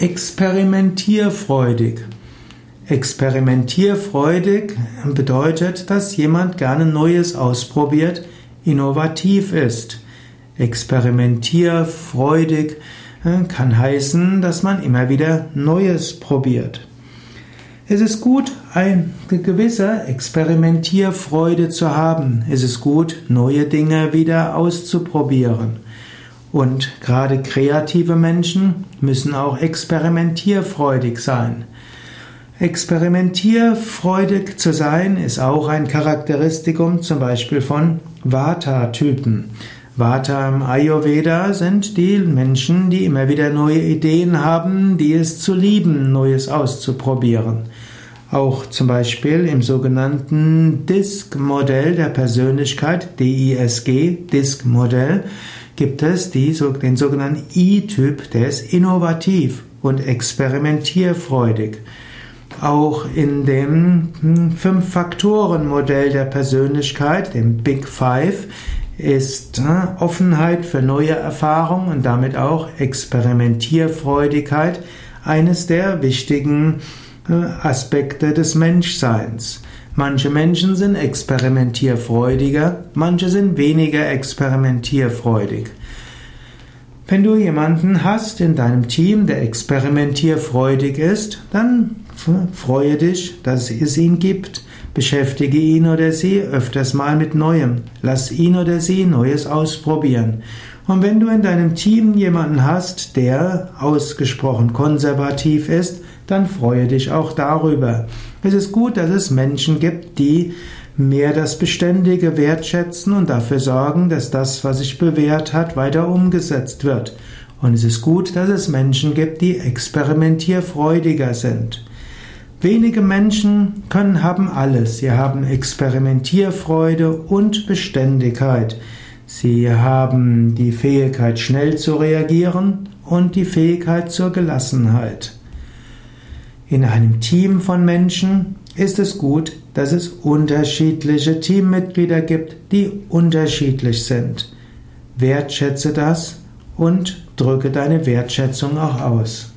Experimentierfreudig. Experimentierfreudig bedeutet, dass jemand gerne Neues ausprobiert, innovativ ist. Experimentierfreudig äh, kann heißen, dass man immer wieder Neues probiert. Es ist gut, eine gewisse Experimentierfreude zu haben. Es ist gut, neue Dinge wieder auszuprobieren. Und gerade kreative Menschen müssen auch experimentierfreudig sein. Experimentierfreudig zu sein ist auch ein Charakteristikum zum Beispiel von Vata-Typen. Vata im Ayurveda sind die Menschen, die immer wieder neue Ideen haben, die es zu lieben, Neues auszuprobieren. Auch zum Beispiel im sogenannten DISC-Modell der Persönlichkeit, DISG, DISC-Modell, gibt es die, den sogenannten I-Typ, der ist innovativ und experimentierfreudig. Auch in dem hm, Fünf-Faktoren-Modell der Persönlichkeit, dem Big Five, ist äh, Offenheit für neue Erfahrungen und damit auch Experimentierfreudigkeit eines der wichtigen äh, Aspekte des Menschseins. Manche Menschen sind experimentierfreudiger, manche sind weniger experimentierfreudig. Wenn du jemanden hast in deinem Team, der experimentierfreudig ist, dann freue dich, dass es ihn gibt. Beschäftige ihn oder sie öfters mal mit Neuem. Lass ihn oder sie Neues ausprobieren. Und wenn du in deinem Team jemanden hast, der ausgesprochen konservativ ist, dann freue dich auch darüber. Es ist gut, dass es Menschen gibt, die mehr das Beständige wertschätzen und dafür sorgen, dass das, was sich bewährt hat, weiter umgesetzt wird. Und es ist gut, dass es Menschen gibt, die experimentierfreudiger sind. Wenige Menschen können haben alles. Sie haben Experimentierfreude und Beständigkeit. Sie haben die Fähigkeit, schnell zu reagieren und die Fähigkeit zur Gelassenheit. In einem Team von Menschen ist es gut, dass es unterschiedliche Teammitglieder gibt, die unterschiedlich sind. Wertschätze das und drücke deine Wertschätzung auch aus.